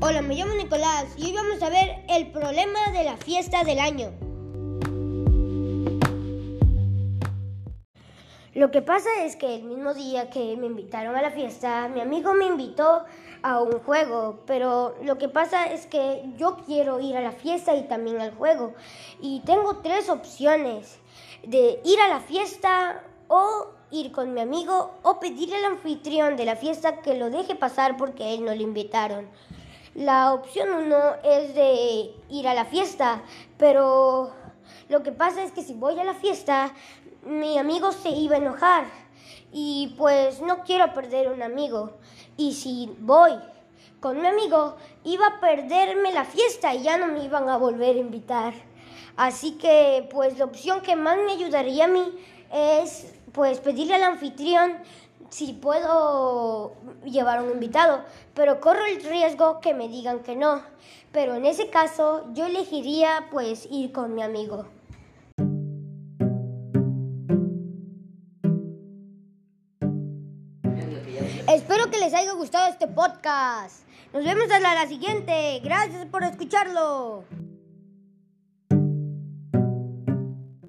Hola, me llamo Nicolás y hoy vamos a ver el problema de la fiesta del año. Lo que pasa es que el mismo día que me invitaron a la fiesta, mi amigo me invitó a un juego, pero lo que pasa es que yo quiero ir a la fiesta y también al juego. Y tengo tres opciones, de ir a la fiesta o ir con mi amigo o pedir al anfitrión de la fiesta que lo deje pasar porque a él no le invitaron. La opción uno es de ir a la fiesta, pero lo que pasa es que si voy a la fiesta, mi amigo se iba a enojar y pues no quiero perder un amigo. Y si voy con mi amigo, iba a perderme la fiesta y ya no me iban a volver a invitar. Así que pues la opción que más me ayudaría a mí es pues pedirle al anfitrión si puedo llevar un invitado, pero corro el riesgo que me digan que no. Pero en ese caso yo elegiría pues ir con mi amigo. Espero que les haya gustado este podcast. Nos vemos hasta la siguiente. Gracias por escucharlo.